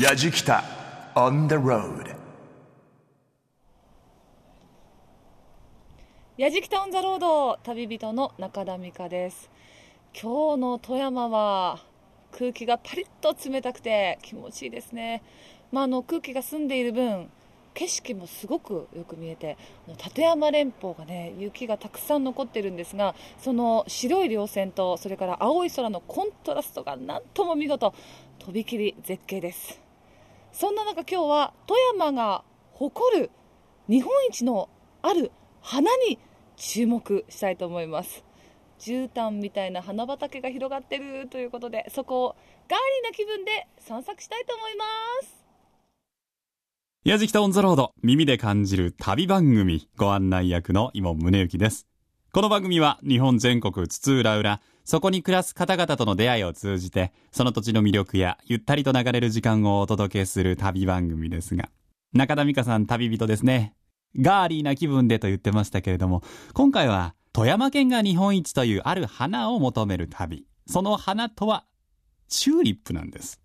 やじきた on the road やじきたオンザロード旅人の中田美香です。今日の富山は空気がパリッと冷たくて気持ちいいですね、まあ、あの空気が澄んでいる分景色もすごくよく見えて立山連峰がね雪がたくさん残ってるんですがその白い稜線とそれから青い空のコントラストがなんとも見事とびきり絶景です。そんな中今日は富山が誇る日本一のある花に注目したいと思います絨毯みたいな花畑が広がってるということでそこをガーリーな気分で散策したいと思います矢敷とオンザロード、耳で感じる旅番組、ご案内役の今宗行です。この番組は日本全国津々浦々、そこに暮らす方々との出会いを通じて、その土地の魅力やゆったりと流れる時間をお届けする旅番組ですが、中田美香さん旅人ですね。ガーリーな気分でと言ってましたけれども、今回は富山県が日本一というある花を求める旅。その花とは、チューリップなんです。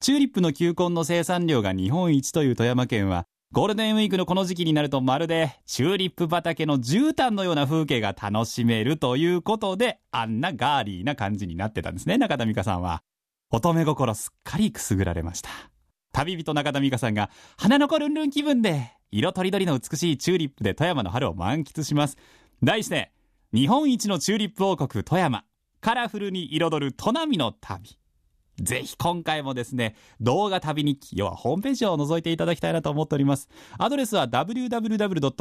チューリップの球根の生産量が日本一という富山県は、ゴールデンウィークのこの時期になるとまるでチューリップ畑の絨毯のような風景が楽しめるということで、あんなガーリーな感じになってたんですね、中田美香さんは。乙女心すっかりくすぐられました。旅人中田美香さんが花の子ルンルン気分で、色とりどりの美しいチューリップで富山の春を満喫します。題して、日本一のチューリップ王国富山、カラフルに彩る砺波の旅。ぜひ今回もですね、動画旅日記、要はホームページを覗いていただきたいなと思っております。アドレスは www.jfn.co.jp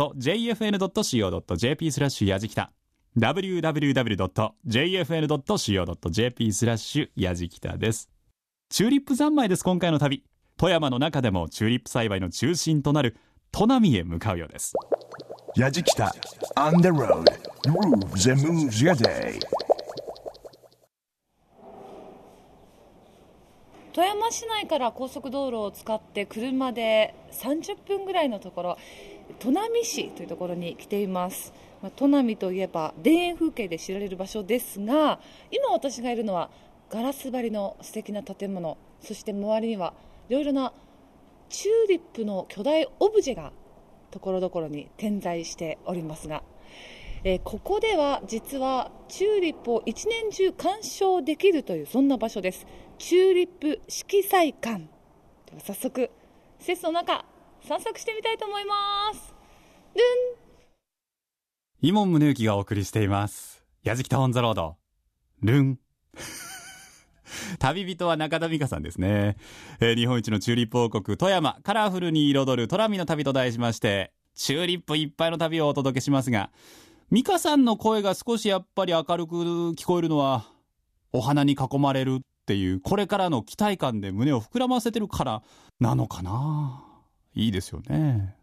スラッシュやじきた。www.jfn.co.jp スラッシュやじきたです。チューリップ三昧です、今回の旅。富山の中でもチューリップ栽培の中心となる砺波へ向かうようです。やじきた on the road grooves and moves your day 富山市内から高速道路を使って車で30分ぐらいのところ砺波市というところに来ています。砺波といえば田園風景で知られる場所ですが今私がいるのはガラス張りの素敵な建物そして周りにはいろいろなチューリップの巨大オブジェがところどころに点在しておりますが、えー、ここでは実はチューリップを一年中鑑賞できるというそんな場所です。チューリップ色彩館。では早速施設の中散策してみたいと思います。ルン。伊門宗行がお送りしています。矢敷タウンザロード。ルン。旅人は中田美香さんですね、えー、日本一のチューリップ王国富山。カラフルに彩るトラミの旅と題しましてチューリップいっぱいの旅をお届けしますが美香さんの声が少しやっぱり明るく聞こえるのは、お花に囲まれるっていう、これからの期待感で胸を膨らませてるからなのかな？いいですよね。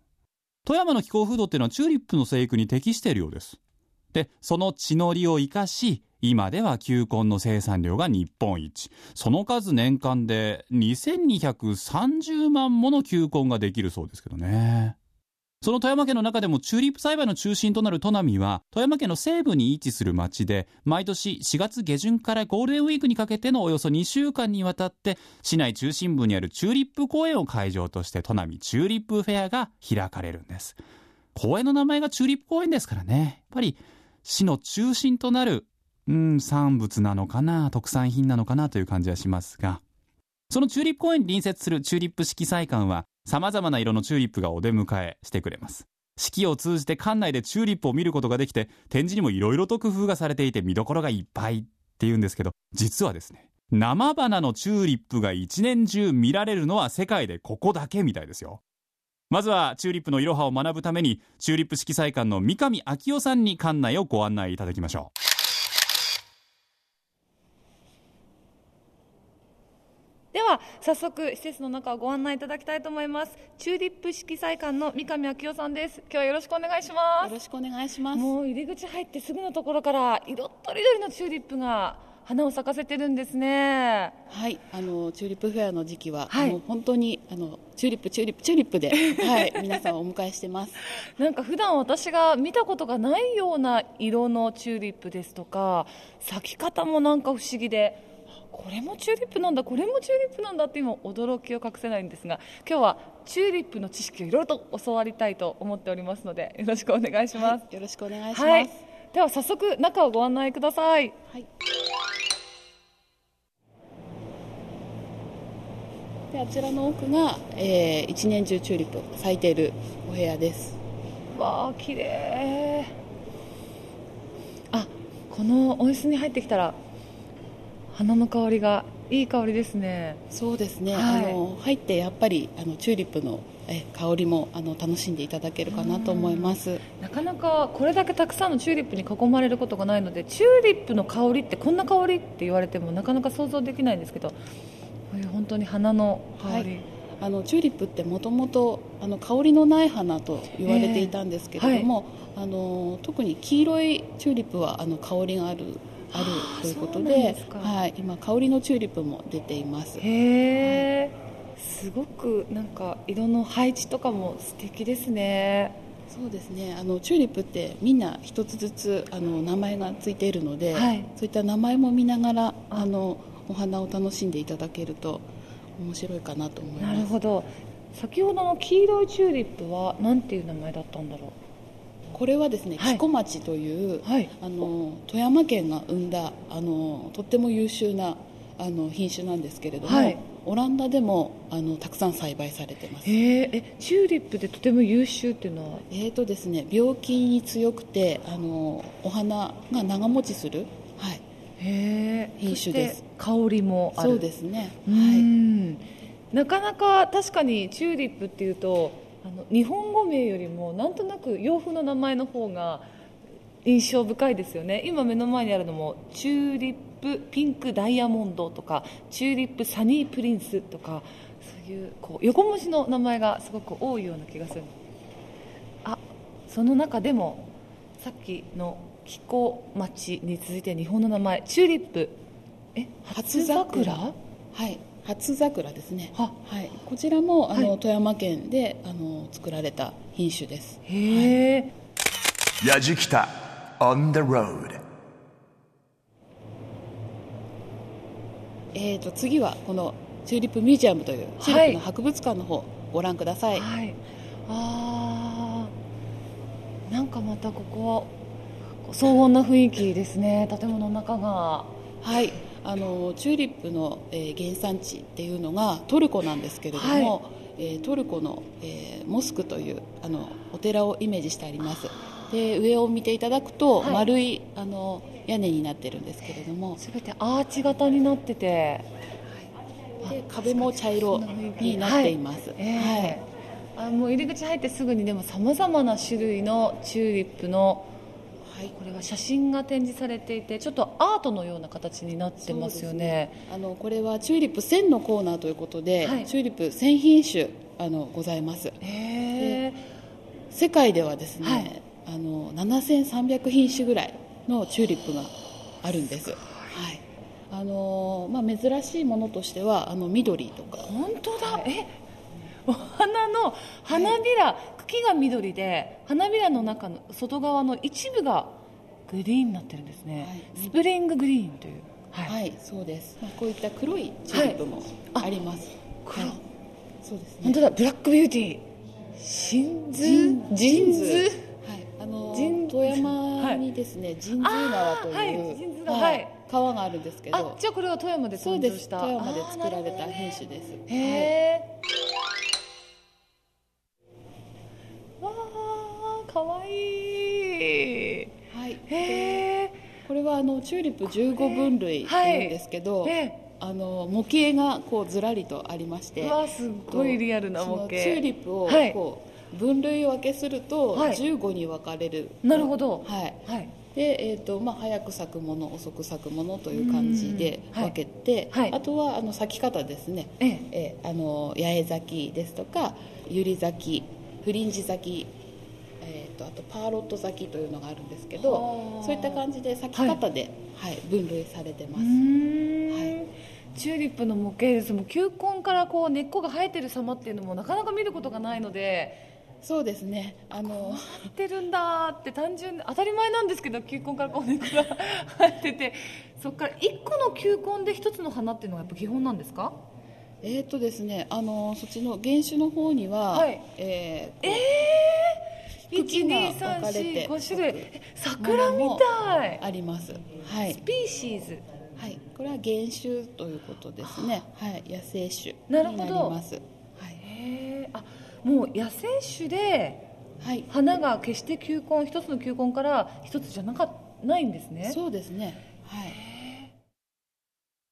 富山の気候風土っていうのはチューリップの生育に適しているようです。で、その地の利を生かし、今では球根の生産量が日本一。その数年間で2230万もの球根ができるそうですけどね。その富山県の中でもチューリップ栽培の中心となる砺波は、富山県の西部に位置する町で、毎年4月下旬からゴールデンウィークにかけてのおよそ2週間にわたって、市内中心部にあるチューリップ公園を会場として砺波チューリップフェアが開かれるんです。公園の名前がチューリップ公園ですからね、やっぱり市の中心となる、うん、産物なのかな、特産品なのかなという感じはしますが、そのチューリップ公園に隣接するチューリップ色彩館は、様々な色のチューリップがお出迎えしてくれます。四季を通じて館内でチューリップを見ることができて、展示にも色々と工夫がされていて見どころがいっぱいっていうんですけど、実はですね、生花のチューリップが一年中見られるのは世界でここだけみたいですよ。まずはチューリップのいろはを学ぶために、チューリップ色彩館の三上昭夫さんに館内をご案内いただきましょう。では早速施設の中をご案内いただきたいと思います。チューリップ色彩館の三上昭夫さんです。今日はよろしくお願いします。よろしくお願いします。もう入り口入ってすぐのところから色とりどりのチューリップが花を咲かせてるんですね。はいあのチューリップフェアの時期は、はい、もう本当にあのチューリップチューリップチューリップで、はい、皆さんをお迎えしてます。なんか普段私が見たことがないような色のチューリップですとか咲き方もなんか不思議でこれもチューリップなんだこれもチューリップなんだって今驚きを隠せないんですが今日はチューリップの知識をいろいろと教わりたいと思っておりますのでよろしくお願いします、はい、よろしくお願いします、はい、では早速中をご案内ください、はい、であちらの奥が、えー、一年中チューリップ咲いているお部屋です。わあ綺麗。あこの温室に入ってきたら花の香りがいい香りですね。そうですね、はい、あの入ってやっぱりあのチューリップのえ香りもあの楽しんでいただけるかなと思います。なかなかこれだけたくさんのチューリップに囲まれることがないのでチューリップの香りってこんな香りって言われてもなかなか想像できないんですけどこういう本当に花の香り、はい。あのチューリップってもともと香りのない花と言われていたんですけれども、えーはい、あの特に黄色いチューリップはあの香りがあるあるということではい、今香りのチューリップも出ています。へえ、はい、すごくなんか色の配置とかも素敵ですね。そうですね。あのチューリップってみんな一つずつあの名前がついているので、はい、そういった名前も見ながらあ。のお花を楽しんでいただけると面白いかなと思います。なるほど。先ほどの黄色いチューリップは何ていう名前だったんだろう？これはですね、はい、木古町という、はい、あの富山県が生んだあのとっても優秀なあの品種なんですけれども、はい、オランダでもあのたくさん栽培されてます。えチューリップでとても優秀っていうのは？えーとですね病気に強くてあのお花が長持ちする、はい、へ品種です。香りもある。そうですね。はい。なかなか確かにチューリップっていうとあの日本語名よりもなんとなく洋風の名前の方が印象深いですよね。今目の前にあるのもチューリップピンクダイヤモンドとかチューリップサニープリンスとかそういうこう横文字の名前がすごく多いような気がする。あその中でもさっきの気候町に続いて日本の名前チューリップ。え初桜？はい初桜ですね。はい、こちらもあの、はい、富山県であの作られた品種です。へえ、やじきた on the road えーと次はこのチューリップミュージアムというチューリップの博物館の方、ご覧ください、はい、ああなんかまたここは荘厳な雰囲気ですね。建物の中が。はいあのチューリップの、えー、原産地っていうのがトルコなんですけれども、はい、えー、トルコの、えー、モスクというあのお寺をイメージしてあります。で上を見ていただくと、はい、丸いあの屋根になってるんですけれども。全てアーチ型になってて、はい、で壁も茶色になっています、はい、えー、あもう入り口入ってすぐにでもさまざまな種類のチューリップのはい、これは写真が展示されていてちょっとアートのような形になってますよね、ね、あのこれはチューリップ1000のコーナーということで、はい、チューリップ1000品種あのございます。世界ではですね、はい、あの7300品種ぐらいのチューリップがあるんです、はい。あのまあ、珍しいものとしてはあの緑とか。本当だ、えお花の花びら、茎が緑で花びらの中の外側の一部がグリーンになってるんですね、はい、スプリンググリーンという。はい、はい、そうです、まあ、こういった黒いチューリップもあります、はい、そうですね。本当だ。ブラックビューティー。真珠ジンズ。はい。あの富山にですね神通川という、はい、川があるんですけど。じゃあこれは富山で誕生した。富山で作られた品種です。へえ、かわいいへこれはあのチューリップ15分類っていうんですけど、はい、あの模型がこうずらりとありましてわすごいリアルな模型。チューリップをこう、分類分けすると15に分かれる、なるほど。はい、はい。でえーとまあ、早く咲くもの遅く咲くものという感じで分けて、はい。はい、あとはあの咲き方ですね、ええ。あの八重咲きですとか百合咲きフリンジ咲きとあとパーロット咲きというのがあるんですけどそういった感じで咲き方で、はい、はい、分類されてます、はい、チューリップの模型ですもう球根からこう根っこが生えてる様っていうのもなかなか見ることがないのでそうですね。あのてるんだって単純当たり前なんですけど球根からこう根っこが入っててそこから1個の球根で1つの花っていうのがやっぱ基本なんですか？えっ、ー、とですねあのそっちの原種の方には、はい、えー、えー、1234種類。桜みたい。あります、はい、スピーシーズ。はい。これは原種ということですね。はい。野生種なるほど。はい。へあもう野生種ではい、花が決して球根一つの球根から一つじゃなかないんですね。そうですね。はい。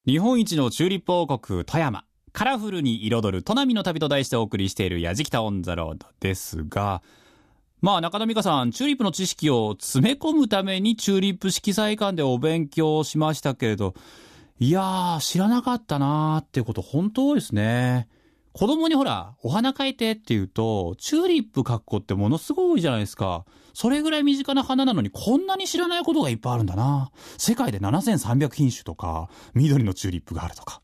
日本一のチューリップ王国富山カラフルに彩る砺波の旅と題してお送りしているやじきたオンザロードですが、まあ中田美香さん、チューリップの知識を詰め込むためにチューリップ色彩館でお勉強しましたけれど、いやー、知らなかったなーってこと本当ですね。子供にほら、お花描いてって言うと、チューリップ描く子ってものすごい多いじゃないですか。それぐらい身近な花なのにこんなに知らないことがいっぱいあるんだな。世界で7300品種とか、緑のチューリップがあるとか。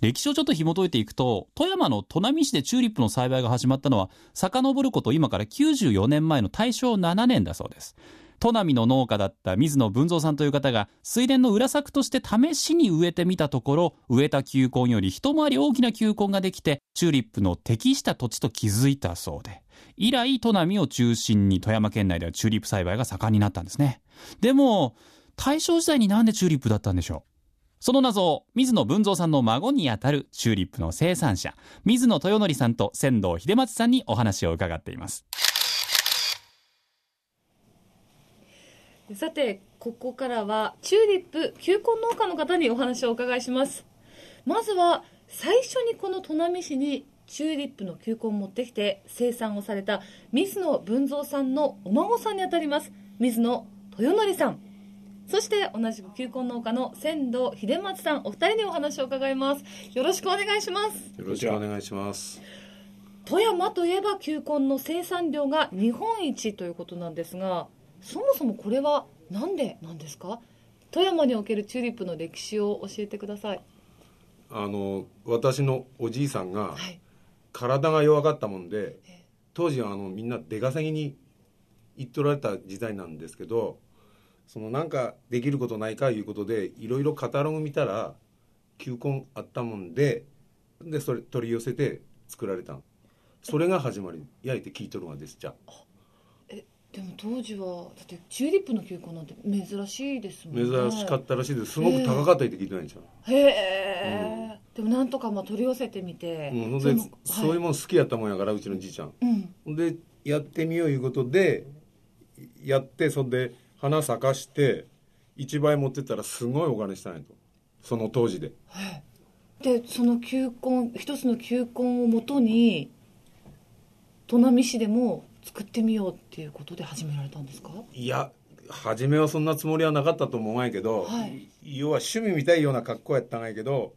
歴史をちょっと紐解いていくと、富山の砺波市でチューリップの栽培が始まったのは、遡ること今から94年前の大正7年だそうです。砺波の農家だった水野文蔵さんという方が水田の裏作として試しに植えてみたところ植えた球根より一回り大きな球根ができてチューリップの適した土地と気づいたそうで。以来砺波を中心に富山県内ではチューリップ栽培が盛んになったんですね。でも大正時代になんでチューリップだったんでしょう？その謎を水野文蔵さんの孫にあたるチューリップの生産者水野豊則さんと仙道秀松さんにお話を伺っています。さてここからはチューリップ球根農家の方にお話をお伺いします。まずは最初にこの砺波市にチューリップの球根を持ってきて生産をされた水野文蔵さんのお孫さんにあたります。水野豊則さん。そして同じく球根農家の仙道秀松さんお二人にお話を伺います。よろしくお願いします。よろしくお願いします。富山といえば球根の生産量が日本一ということなんですがそもそもこれは何でなんですか？富山におけるチューリップの歴史を教えてください。あの私のおじいさんが体が弱かったもんで、はい、当時はあのみんな出稼ぎに行っとられた時代なんですけどそのなんかできることないかいうことでいろいろカタログ見たら球根あったもんででそれ取り寄せて作られたそれが始まり。焼いて聞いとるがですじゃあでも当時はだってチューリップの球根なんて珍しいですもんね。珍しかったらしいです。すごく高かったって聞いてないんですよへえ、うん、でもなんとかまあ取り寄せてみて、うん、でそういうもん好きやったもんやからうちのじいちゃん、うん、でやってみよういうことでやってそんで花咲かして一倍持ってったらすごいお金したんやと。その当時で。でその球根一つの球根をもとに砺波市でも作ってみようっていうことで始められたんですか？いや初めはそんなつもりはなかったと思うんやけど、はい、要は趣味みたいような格好やったんやけど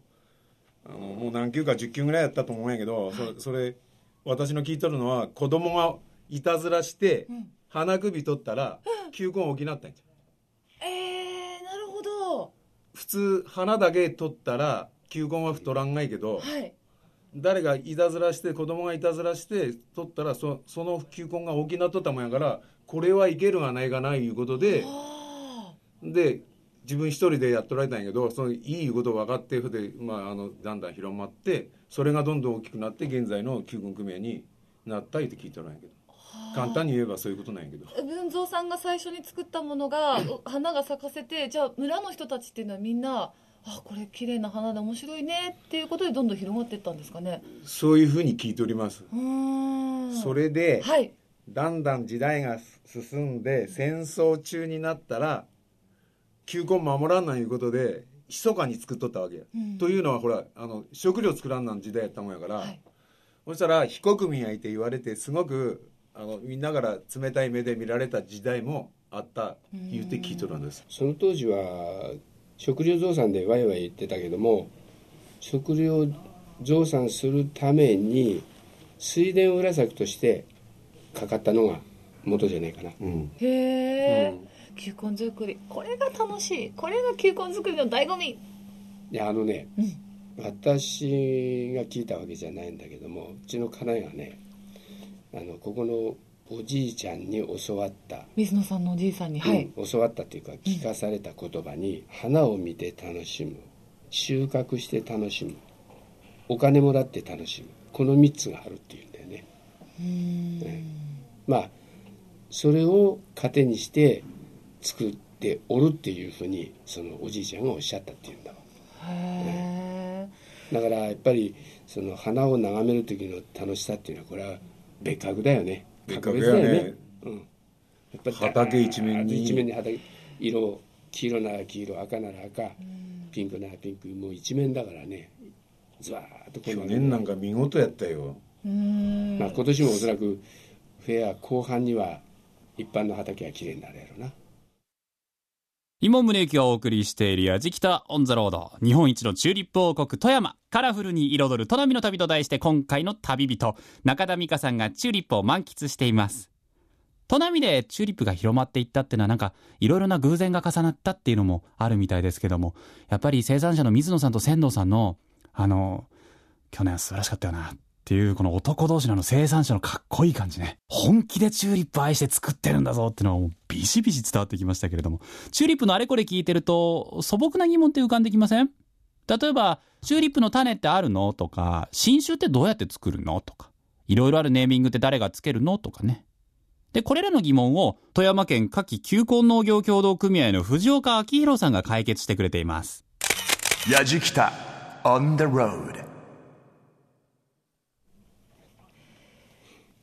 あのもう何級か10級ぐらいやったと思うんやけど、はい、それそれ私の聞いとるのは子供がいたずらして、うん、花首取ったら、球根大きなったんじゃえー、なるほど。普通花だけ取ったら球根は太らんがいけど、はい、誰がいたずらして子供がいたずらして取ったらそその球根が大きなっとったもんやからこれはいけるがないがないいうことでで自分一人でやっとられたんやけどそのいいこと分かってで、まあ、あのだんだん広まってそれがどんどん大きくなって現在の球根組合になったって聞いてらんやけど。簡単に言えばそういうことなんやけど。文蔵さんが最初に作ったものが 花が咲かせてじゃあ村の人たちっていうのはみんなあこれ綺麗な花で面白いねっていうことでどんどん広がっていったんですかね。そういうふうに聞いております。それで、はい、だんだん時代が進んで戦争中になったら球根守らんないいうことで密かに作っとったわけや、うん、というのはほらあの食料作らんなん時代やったもんやから、はい、そしたら非国民やいて言われてすごくあのみんなから冷たい目で見られた時代もあった言うて聞いとるんです。その当時は食料増産でワイワイ言ってたけども食料増産するために水田裏作としてかかったのが元じゃないかな、うん、へえ、うん、球根作り。これが楽しい。これが球根作りの醍醐味。いやあのね、うん、私が聞いたわけじゃないんだけどもうちの家内がねあのここのおじいちゃんに教わった。水野さんのおじいさんに、はい、うん、教わったというか聞かされた言葉に、うん、花を見て楽しむ。収穫して楽しむ。お金もらって楽しむ。この3つがあるっていうんだよね。ね。まあそれを糧にして作っておるっていうふうにそのおじいちゃんがおっしゃったっていうんだわ。へだからやっぱりその花を眺める時の楽しさっていうのはこれは別格だよね。別格だよね。うん。やっぱり畑一面に一面に畑色黄色なら黄色赤なら赤ピンクならピンクもう一面だからねずわーっと去年なんか見事やったよ。まあ今年もおそらくフェア後半には一般の畑は綺麗になるやろな。今宗行がお送りしているやじきたオンザロード。日本一のチューリップ王国富山。カラフルに彩る砺波の旅と題して今回の旅人、中田美香さんがチューリップを満喫しています。砺波でチューリップが広まっていったっていうのはなんかいろいろな偶然が重なったっていうのもあるみたいですけども、やっぱり生産者の水野さんと仙道さんの、あの、去年は素晴らしかったよなっっていうこの男同士の生産者のかっこいい感じね。本気でチューリップ愛して作ってるんだぞっていうのはビシビシ伝わってきましたけれども。チューリップのあれこれ聞いてると素朴な疑問って浮かんできません？例えば、チューリップの種ってあるの？とか、新種ってどうやって作るの？とか、いろいろあるネーミングって誰がつけるの？とかね。で、これらの疑問を富山県夏季球根農業協同組合の藤岡明宏さんが解決してくれています。やじきた on the road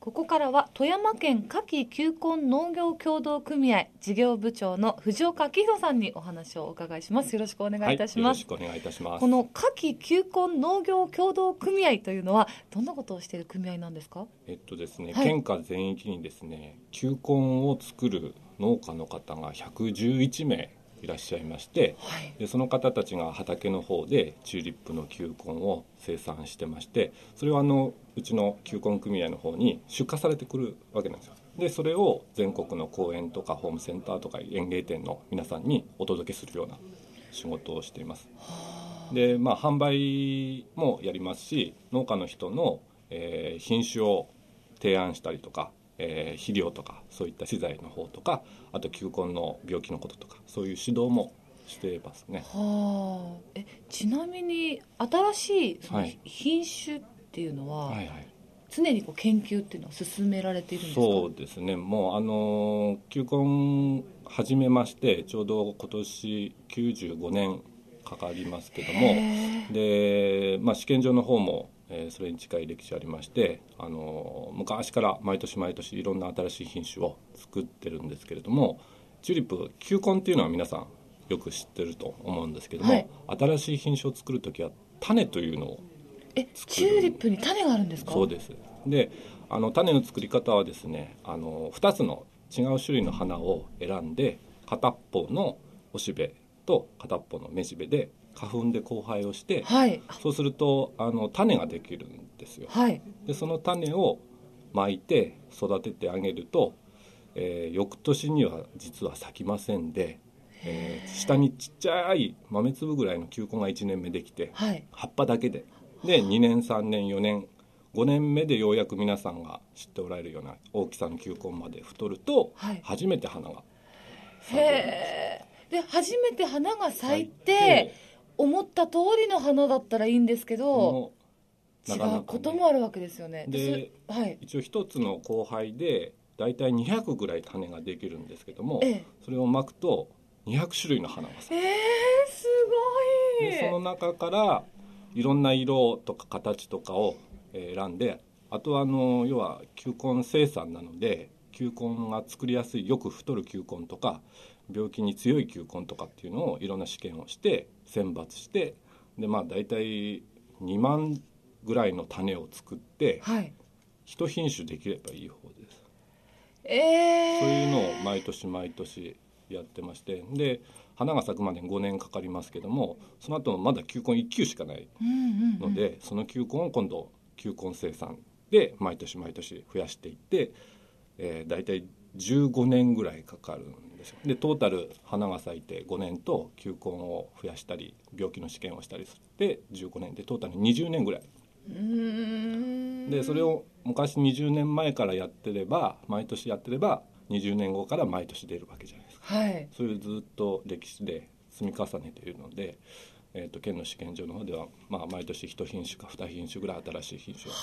ここからは富山県夏季球根農業協同組合事業部長の藤岡明宏さんにお話をお伺いします。よろしくお願いいたします。はい、よろしくお願いいたします。この夏季球根農業協同組合というのはどんなことをしている組合なんですか？えっとですね、はい、県下全域にですね球根を作る農家の方が111名いらっしゃいまして、はい、でその方たちが畑の方でチューリップの球根を生産してましてそれをあのうちの球根組合の方に出荷されてくるわけなんですよ。でそれを全国の公園とかホームセンターとか園芸店の皆さんにお届けするような仕事をしています。でまあ販売もやりますし農家の人の、えー、品種を提案したりとかえー、肥料とかそういった資材の方とかあと球根の病気のこととかそういう指導もしていますね。はあ、えちなみに新しいその品種っていうのは、はいはい。はい、常にこう研究っていうのは進められているんですか？そうですね。もうあの球根始めましてちょうど今年95年かかりますけどもで、まあ、試験場の方もえー、それに近い歴史ありまして、あの昔から毎年毎年いろんな新しい品種を作ってるんですけれどもチューリップ球根っていうのは皆さんよく知ってると思うんですけども、はい、新しい品種を作る時は種というのをえチューリップに種があるんですか？そうです。であの種の作り方はですねあの2つの違う種類の花を選んで片っぽのおしべと片っぽのめしべで花粉で交配をして、はい、そうするとあの種ができるんですよ。はい、でその種をまいて育ててあげると、えー、翌年には実は咲きませんで、えー、下にちっちゃい豆粒ぐらいの球根が1年目できて、はい、葉っぱだけでで2年3年4年5年目でようやく皆さんが知っておられるような大きさの球根まで太ると、初めて花が咲くんで初めて花が咲いて思った通りの花だったらいいんですけど違うこともあるわけですよね。で、はい、一応一つの交配で大体200ぐらい種ができるんですけども、ええ、それをまくと200種類の花が咲く。えー、すごい。でその中からいろんな色とか形とかを選んであとはあの要は球根生産なので球根が作りやすいよく太る球根とか病気に強い球根とかっていうのをいろんな試験をして選抜してでまあ大体2万ぐらいの種を作って、はい、一品種できればいい方です。えー、そういうのを毎年毎年やってましてで花が咲くまでに5年かかりますけどもその後まだ球根1球しかないので、うんうん。うん、その球根を今度球根生産で毎年毎年増やしていって、えー、大体15年ぐらいかかるんですよ。でトータル花が咲いて5年と球根を増やしたり病気の試験をしたりして15年でトータル20年ぐらい。でそれを昔20年前からやってれば毎年やってれば20年後から毎年出るわけじゃないはい、そういうずっと歴史で積み重ねているので、えーと、県の試験場の方では、まあ、毎年1品種か2品種ぐらい新しい品種を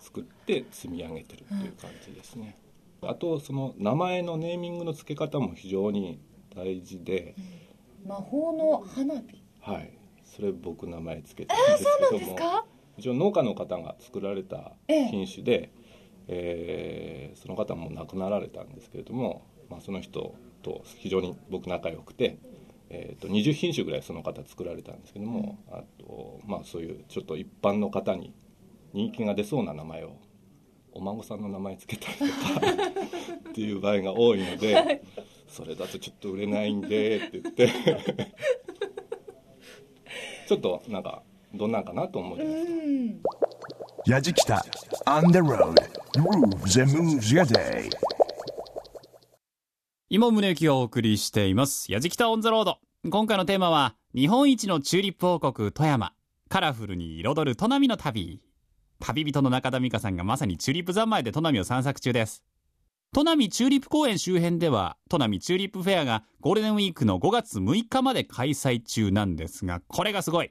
作って積み上げてるっていう感じですね。うん、あとその名前のネーミングの付け方も非常に大事で、うん、魔法の花火。はい。それ僕名前つけてるんですけども、えー、一応農家の方が作られた品種で、えー、その方も亡くなられたんですけれども、まあ、その人と非常に僕仲良くて、えーと、20品種ぐらいその方作られたんですけども、うん、あとまあそういうちょっと一般の方に人気が出そうな名前をお孫さんの名前つけたりとかっていう場合が多いので、はい、それだとちょっと売れないんでって言って ちょっとなんかどんなんかなと思います。やじきた On the road. Grooves and moves your day 今宗行がお送りしています。やじきたオンザロード。今回のテーマは日本一のチューリップ王国富山。カラフルに彩る砺波の旅。旅人の中田美香さんがまさにチューリップ三昧で砺波を散策中です。砺波チューリップ公園周辺では砺波チューリップフェアがゴールデンウィークの5月6日まで開催中なんですがこれがすごい。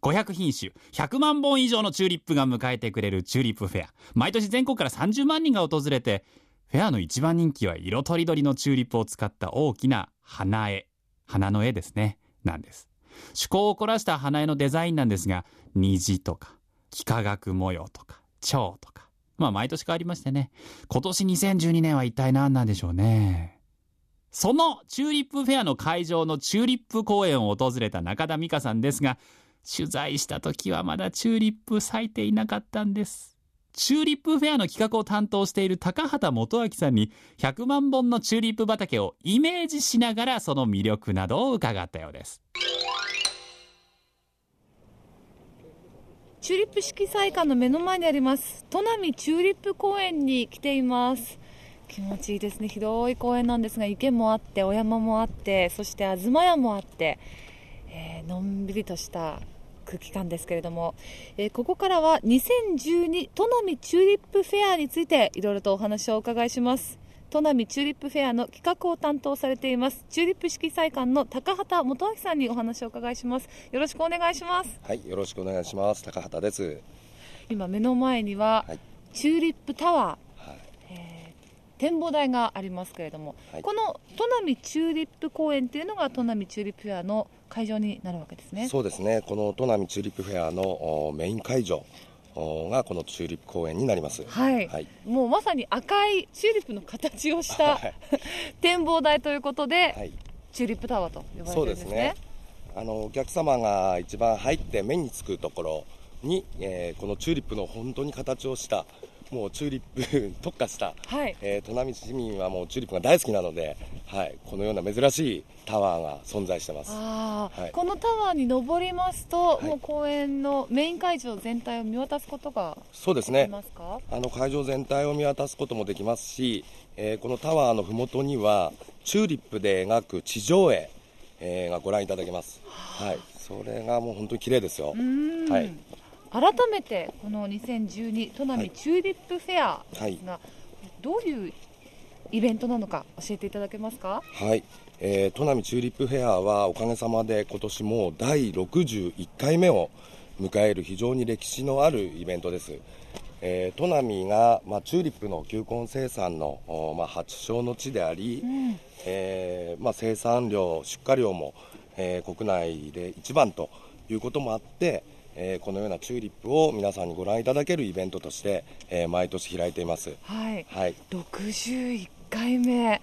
500品種、100万本以上のチューリップが迎えてくれるチューリップフェア。毎年全国から30万人が訪れて、フェアの一番人気は色とりどりのチューリップを使った大きな花絵。花の絵ですね。なんです。趣向を凝らした花絵のデザインなんですが、虹とか、幾何学模様とか、蝶とか。まあ毎年変わりましてね。今年2012年は一体何なんでしょうね。そのチューリップフェアの会場のチューリップ公園を訪れた中田美香さんですが、取材した時はまだチューリップ咲いていなかったんです。チューリップフェアの企画を担当している高畑元明さんに100万本のチューリップ畑をイメージしながらその魅力などを伺ったようです。チューリップ色彩館の目の前にあります砺波チューリップ公園に来ています気持ちいいですね広い公園なんですが池もあってお山もあってそして東屋もあって、えー、のんびりとした空気感ですけれども、えー、ここからは2012砺波チューリップフェアについていろいろとお話をお伺いします。砺波チューリップフェアの企画を担当されています。チューリップ色彩館の高畑元明さんにお話をお伺いします。よろしくお願いします。はいよろしくお願いします。高畑です。今目の前には、はい、チューリップタワー、展望台がありますけれども、はい、この砺波チューリップ公園というのが砺波チューリップフェアの会場になるわけですね。そうですね。この砺波チューリップフェアのメイン会場がこのチューリップ公園になります、はい、はい、もうまさに赤いチューリップの形をした 展望台ということで、はい、チューリップタワーと呼ばれてるんですね。そうですね。あのお客様が一番入って目につくところに、えー、このチューリップの本当に形をしたもうチューリップ 特化した、はい、えー、砺波市民はもうチューリップが大好きなので、はい、このような珍しいタワーが存在してます、はい、このタワーに登りますと、はい、もう公園のメイン会場全体を見渡すことがそうですね。あの会場全体を見渡すこともできますし、えー、このタワーのふもとにはチューリップで描く地上絵、えー、がご覧いただけます、はい、それがもう本当に綺麗ですよ。はい改めてこの2012砺波チューリップフェアですが、はい、どういうイベントなのか教えていただけますか？はい、えー、砺波チューリップフェアはおかげさまで今年も第61回目を迎える非常に歴史のあるイベントです。えー、砺波が、まあ、チューリップの球根生産の、まあ、発祥の地であり、うん、えー、まあ、生産量、出荷量も、えー、国内で一番ということもあって、えー、このようなチューリップを皆さんにご覧いただけるイベントとして、えー、毎年開いています。はい。はい、61回目、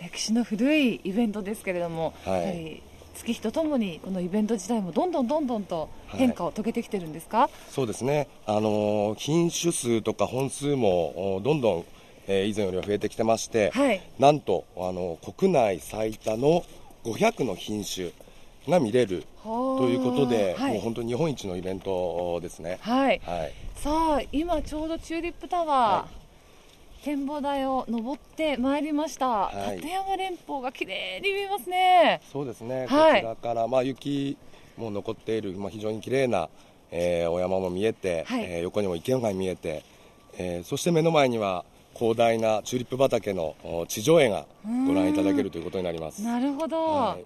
歴史の古いイベントですけれども、はい、やはり月日とともにこのイベント自体もどんどんどんどんと変化を遂げてきてるんですか、はい、そうですね、あの品種数とか本数もどんどん、えー、以前よりは増えてきてまして、はい、なんとあの国内最多の500の品種が見れるということで、はい、もう本当に日本一のイベントですね。はい。はい、さあ、今ちょうどチューリップタワー、はい、展望台を登ってまいりました。はい、立山連峰が綺麗に見えますね。そうですね。こちらから、まあ雪も残っている、まあ非常に綺麗な、えー、お山も見えて、はい、えー、横にも池が見えて、えー、そして目の前には広大なチューリップ畑の地上絵がご覧いただけるということになりますなるほど、はい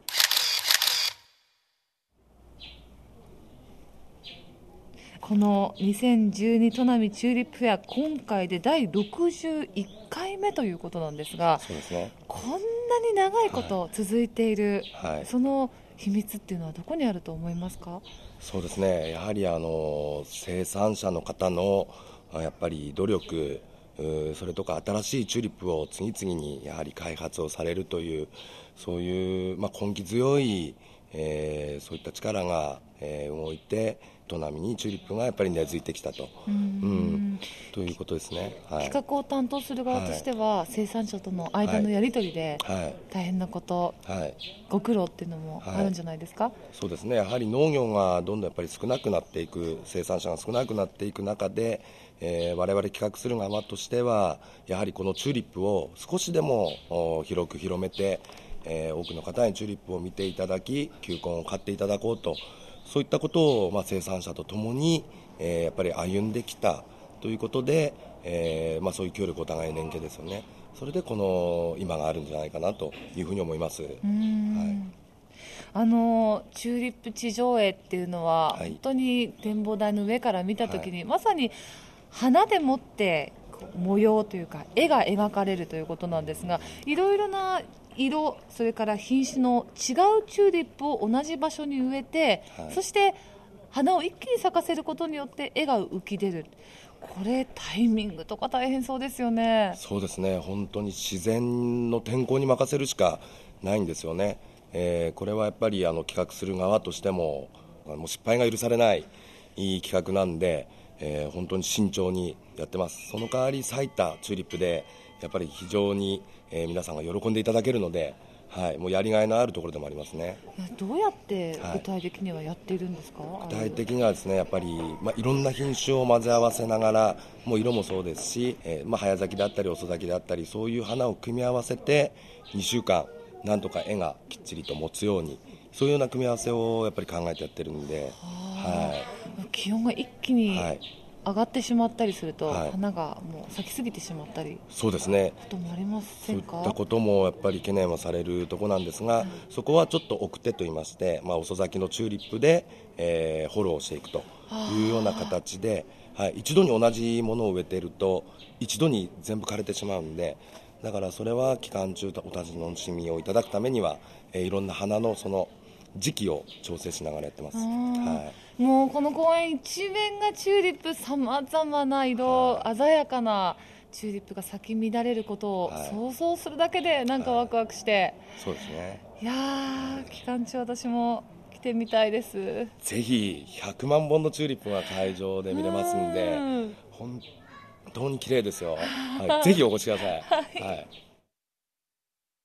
この2012都並チューリップフェア今回で第61回目ということなんですがそうですね、こんなに長いこと続いている、はい。はい、その秘密っていうのはどこにあると思いますか？そうですね。やはりあの生産者の方のやっぱり努力それとか新しいチューリップを次々にやはり開発をされるというそういう、まあ、根気強い、えー、そういった力が、えー、動いて砺波にチューリップがやっぱり根付いてきたと、うん、ということですね、はい、企画を担当する側としては、はい、生産者との間のやり取りで大変なこと、はい、ご苦労っていうのもあるんじゃないですか、そうですね。やはり農業がどんどんやっぱり少なくなっていく生産者が少なくなっていく中でえー、我々企画する側としてはやはりこのチューリップを少しでも広く広めて、えー、多くの方にチューリップを見ていただき球根を買っていただこうとそういったことを、まあ、生産者とともに、えー、やっぱり歩んできたということで、えーまあ、そういう協力お互い連携ですよね。それでこの今があるんじゃないかなというふうに思います。はい。あのチューリップ地上絵っていうのは、はい、本当に展望台の上から見たときに、はい、まさに花でもって模様というか絵が描かれるということなんですがいろいろな色それから品種の違うチューリップを同じ場所に植えて、はい、そして花を一気に咲かせることによって絵が浮き出る。これタイミングとか大変そうですよね。そうですね。本当に自然の天候に任せるしかないんですよね、えー、これはやっぱりあの企画する側としてももう失敗が許されないいい企画なんでえー、本当に慎重にやってます。その代わり咲いたチューリップでやっぱり非常に、えー、皆さんが喜んでいただけるので、はい、もうやりがいのあるところでもありますね。どうやって具体的にはやっているんですか、はい、具体的にはですねやっぱり、まあ、いろんな品種を混ぜ合わせながらもう色もそうですし、えーまあ、早咲きであったり遅咲きであったりそういう花を組み合わせて2週間なんとか絵がきっちりと持つようにそういうような組み合わせをやっぱり考えてやってるんで、はい、気温が一気に上がってしまったりすると、はい、花がもう咲きすぎてしまったりそうですね。こともありませんか？そういったこともやっぱり懸念はされるところなんですが、そこはちょっと奥手といいまして、まあ、遅咲きのチューリップで、えー、フォローしていくというような形で、はい、一度に同じものを植えていると一度に全部枯れてしまうんでだからそれは期間中お楽しみをいただくためには、えー、いろんな花のその時期を調整しながらやってます。はい、もうこの公園一面がチューリップさまざまな色、はい、鮮やかなチューリップが咲き乱れることを想像するだけでなんかワクワクして、そうですね。いや期間中私も来てみたいです。ぜひ100万本のチューリップが会場で見れますんで本当に綺麗ですよ、はい、ぜひお越しください、はい、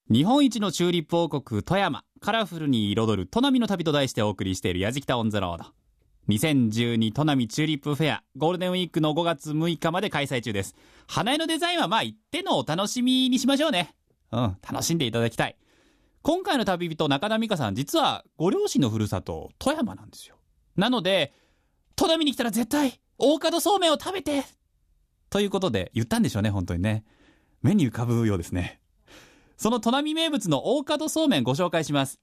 日本一のチューリップ王国富山カラフルに彩る砺波の旅と題してお送りしているやじきたオンザロード。2012砺波チューリップフェアゴールデンウィークの5月6日まで開催中です。花絵のデザインはまあ一定のお楽しみにしましょうね。うん楽しんでいただきたい。今回の旅人中田美香さん実はご両親のふるさと富山なんですよ。なので砺波に来たら絶対大門そうめんを食べてということで言ったんでしょうね本当にね。目に浮かぶようですね。その砺波名物の大門そうめんご紹介します。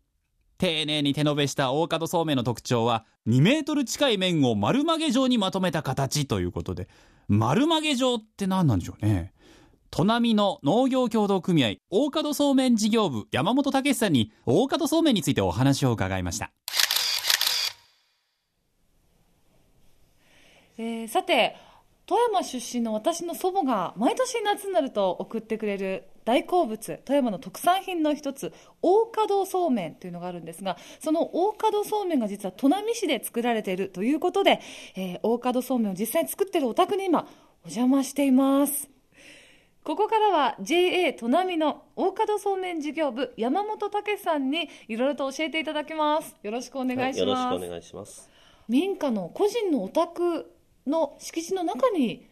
丁寧に手延べした大門そうめんの特徴は、2メートル近い麺を丸曲げ状にまとめた形ということで、丸曲げ状って何なんでしょうね。砺波の農業協同組合大門そうめん事業部山本武さんに大門そうめんについてお話を伺いました。えー、さて富山出身の私の祖母が毎年夏になると送ってくれる大好物富山の特産品の一つ大門そうめんというのがあるんですがその大門そうめんが実は砺波市で作られているということで、えー、大門そうめんを実際に作っているお宅に今お邪魔しています。ここからは JA 砺波の大門そうめん事業部山本武さんにいろいろと教えていただきます。よろしくお願いします、はい、よろしくお願いします。民家の個人のお宅の敷地の中に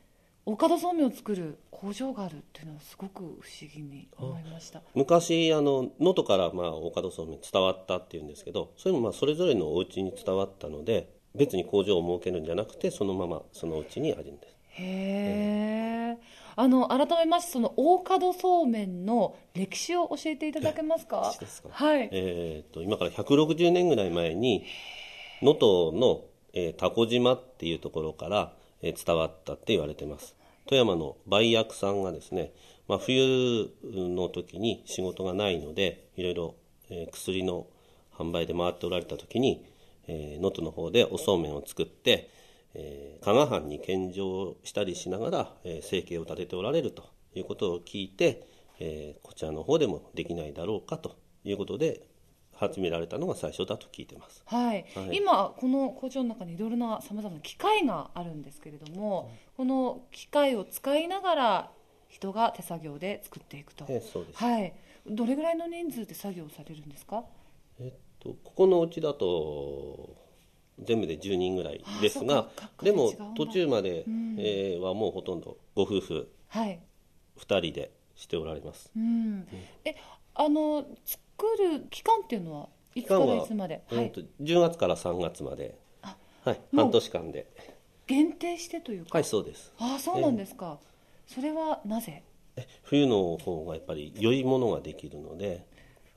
岡田そうめんを作る工場があるっていうのはすごく不思議に思いました昔あの能登からまあ岡田そうめん伝わったっていうんですけどそれもまあそれぞれのお家に伝わったので別に工場を設けるんじゃなくてそのままそのうちにあるんですへえあの改めましてその大門そうめんの歴史を教えていただけますか？ですか。はい。えっ、ー、と今から160年ぐらい前に能登の、えー、タコ島っていうところから、えー、伝わったって言われてます。富山の売薬さんがですね、まあ、冬の時に仕事がないのでいろいろ、えー、薬の販売で回っておられた時に能登、えー、の方でおそうめんを作ってえー、加賀藩に献上したりしながら、えー、生計を立てておられるということを聞いて、えー、こちらの方でもできないだろうかということで始められたのが最初だと聞いてます、はい、はい、今この工場の中にいろいろなさまざまな機械があるんですけれども、この機械を使いながら人が手作業で作っていくと、えー、そうです、はい、どれぐらいの人数で作業されるんですか？えっとここのうちだと全部で10人ぐらいですがでも途中まで、うん、えー、はもうほとんどご夫婦2人でしておられます、うん、えあの作る期間っていうのはいつからいつまで、はい、10月から3月まで、はい、半年間で。限定してというか？はいそうです。ああそうなんですか、えー、それはなぜ？冬の方がやっぱり良いものができるので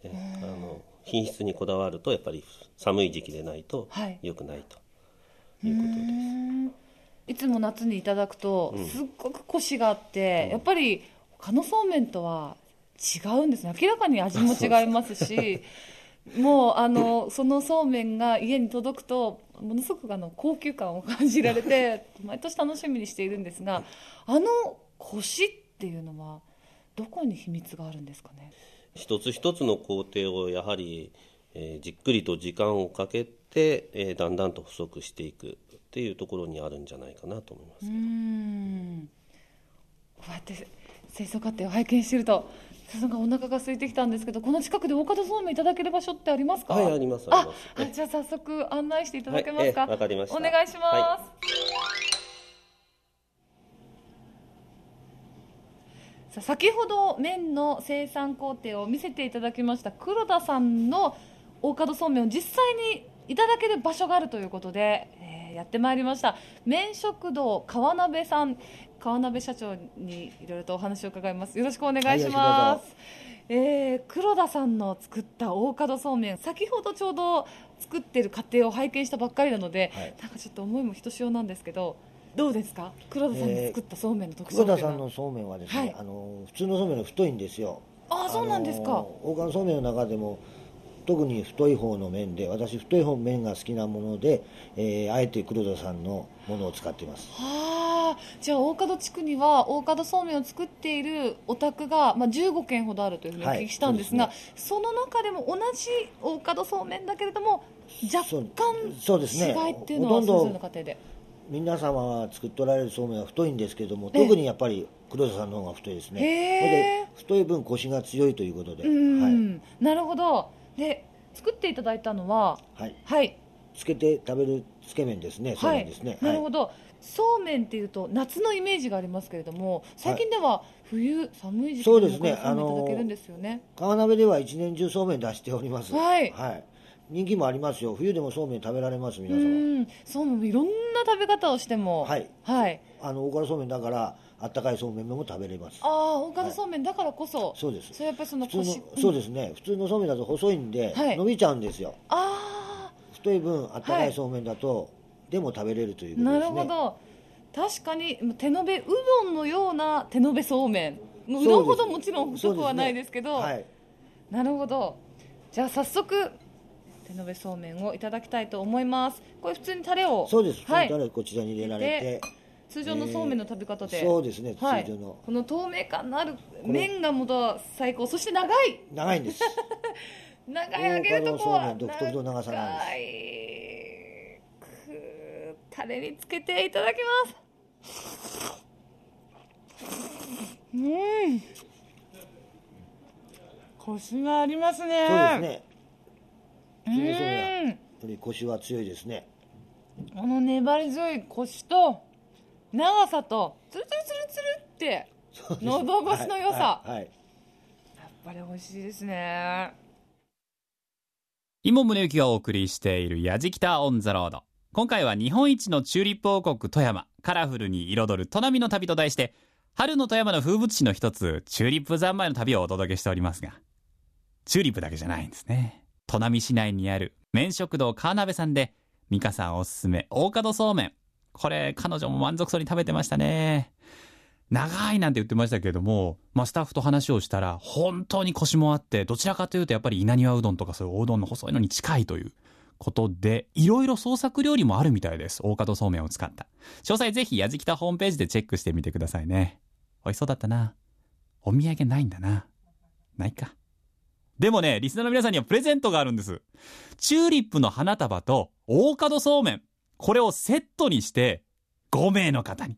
えあの品質にこだわるとやっぱり寒い時期でないと良くないということです、はい、いつも夏にいただくとすっごくコシがあって、うん、やっぱり他のそうめんとは違うんですね。明らかに味も違いますしもうあのそのそうめんが家に届くとものすごくあの高級感を感じられて 毎年楽しみにしているんですがあのコシっていうのはどこに秘密があるんですかね？一つ一つの工程をやはり、えー、じっくりと時間をかけて、えー、だんだんと不足していくっていうところにあるんじゃないかなと思いますうん。こうやって清掃過程を拝見しているとなんかお腹が空いてきたんですけどこの近くで大方そうめんいただける場所ってありますか？はいありますあじゃあ早速案内していただけますか？わ、はい、かりました。お願いします、はいさあ先ほど麺の生産工程を見せていただきました黒田さんの大門そうめんを実際にいただける場所があるということで、えー、やってまいりました。麺食堂川鍋さん川鍋社長にいろいろとお話を伺います。よろしくお願いします、えー、黒田さんの作った大門そうめん。先ほどちょうど作ってる過程を拝見したばっかりなので、はい、なんかちょっと思いもひとしおなんですけどどうですか？黒田さんの作ったそうめんの特徴、えー、黒田さんのそうめんはですね、はい、あの普通のそうめんの太いんですよ。ああそうなんですか。大川そうめんの中でも特に太い方の麺で私太い方麺が好きなもので、えー、あえて黒田さんのものを使っています。はあじゃあ大門地区には大門そうめんを作っているお宅が、まあ、15軒ほどあるというふうにお聞きしたんですが、はいそすね、その中でも同じ大門そうめんだけれども若干そうですね。違いっていうのはそれぞれの家庭で。皆様が作っておられるそうめんは太いんですけども特にやっぱり黒田さんの方が太いですね。で太い分コシが強いということで、はい、なるほどで作っていただいたのははい、はい、つけて食べるつけ麺ですね。そうめんですね、なるほど、そうめんっていうと夏のイメージがありますけれども最近では冬、寒い時期にもいただけるんですよね。川鍋では一年中そうめん出しております。はい、はい。人気もありますよ。冬でもそうめん食べられます皆様。そうめんいろんな食べ方をしても。はい、はい、あの大辛そうめんだからあったかいそうめんも食べれます。ああ大辛そうめんだからこそ、はい、そうです。それやっぱりその普通の、そうですね。普通のそうめんだと細いんで、はい、伸びちゃうんですよ。ああ太い分あったかいそうめんだと、でも食べれるということですね。なるほど。確かに手延べうどんのような手延べそうめん。うどんほどもちろん太くはないですけど、ね。はい、なるほど。じゃあ早速手延べそうめんをいただきたいと思います。これ普通にタレを。そうです。はい、タレこちらに入れられて通常のそうめんの食べ方で、え。ー、そうですね、はい、通常の。この透明感のある麺がもと最高。そして長い。長いんです。長い揚げるとこは独特の長さなんです。タレにつけていただきます。うん。コシがありますね。そうですね。やっぱり腰は強いですね。この粘り強い腰と長さとつるつるつるつるって喉越しの良さ、はいはいはい、やっぱり美味しいですね。今宗行がお送りしている「やじきたオン・ザ・ロード」今回は日本一のチューリップ王国富山カラフルに彩る砺波の旅と題して春の富山の風物詩の一つ、チューリップ三昧の旅をお届けしておりますが、チューリップだけじゃないんですね。砺波市内にある麺食堂川鍋さんで、美香さんおすすめ、大門そうめん。これ、彼女も満足そうに食べてましたね。長いなんて言ってましたけれども、まあ、スタッフと話をしたら、本当に腰もあって、どちらかというとやっぱり稲庭うどんとかそういうおうどんの細いのに近いということで、いろいろ創作料理もあるみたいです。大門そうめんを使った。詳細ぜひ、やじきたホームページでチェックしてみてくださいね。美味しそうだったな。お土産ないんだな。ないか。でもね、リスナーの皆さんにはプレゼントがあるんです。チューリップの花束と大門そうめん。これをセットにして、5名の方に。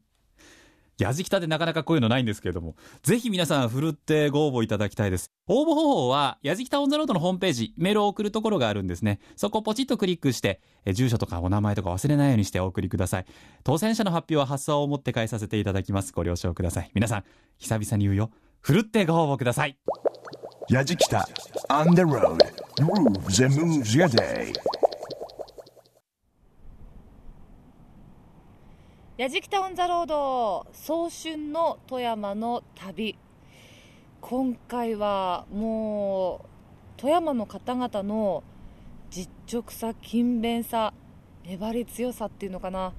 やじきたでなかなかこういうのないんですけれども、ぜひ皆さん振るってご応募いただきたいです。応募方法は、やじきたオンザロードのホームページ、メールを送るところがあるんですね。そこをポチッとクリックして、住所とかお名前とか忘れないようにしてお送りください。当選者の発表は発送をもって返させていただきます。ご了承ください。皆さん、久々に言うよ。振るってご応募ください。やじきた on the road grooves and moves your day やじきたオンザロード早春の富山の旅。今回はもう富山の方々の実直さ勤勉さ粘り強さっていうのかな。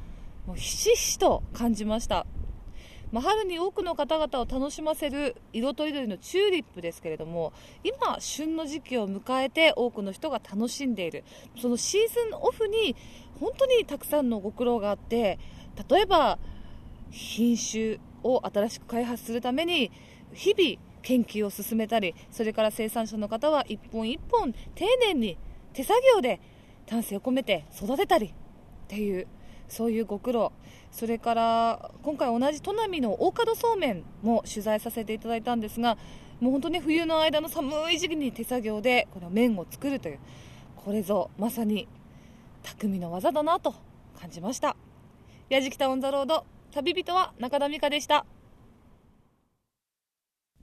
もうひしひしと感じました。まあ、春に多くの方々を楽しませる色とりどりのチューリップですけれども今、旬の時期を迎えて多くの人が楽しんでいる。そのシーズンオフに本当にたくさんのご苦労があって例えば品種を新しく開発するために日々研究を進めたりそれから生産者の方は一本一本丁寧に手作業で丹精を込めて育てたりっていうそういうご苦労。それから今回同じ砺波の大門そうめんも取材させていただいたんですがもう本当に冬の間の寒い時期に手作業でこの麺を作るというこれぞまさに匠の技だなと感じました。矢敷タウンザロード旅人は中田美香でした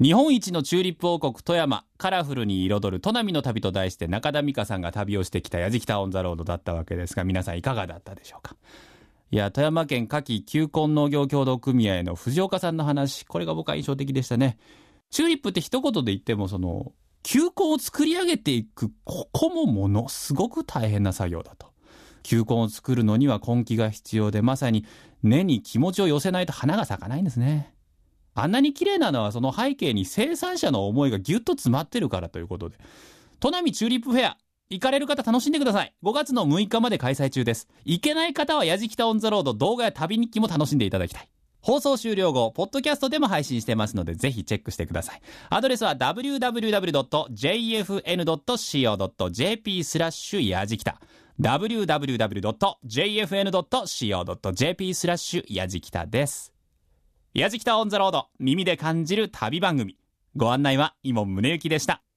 日本一のチューリップ王国富山カラフルに彩る砺波の旅と題して中田美香さんが旅をしてきた矢敷タウンザロードだったわけですが皆さんいかがだったでしょうか？いや、富山県夏季球根農業協同組合の藤岡さんの話、これが僕は印象的でしたね。チューリップって一言で言っても、その、球根を作り上げていく、ここもものすごく大変な作業だと。球根を作るのには根気が必要で、まさに根に気持ちを寄せないと花が咲かないんですね。あんなに綺麗なのはその背景に生産者の思いがぎゅっと詰まってるからということで。砺波チューリップフェア、行かれる方楽しんでください。5月の6日まで開催中です。行けない方はやじきたオンザロード動画や旅日記も楽しんでいただきたい。放送終了後、ポッドキャストでも配信してますので、ぜひチェックしてください。アドレスは www.jfn.co.jp スラッシュやじきた。www.jfn.co.jp スラッシュやじきたです。やじきたオンザロード、耳で感じる旅番組。ご案内は、今宗行でした。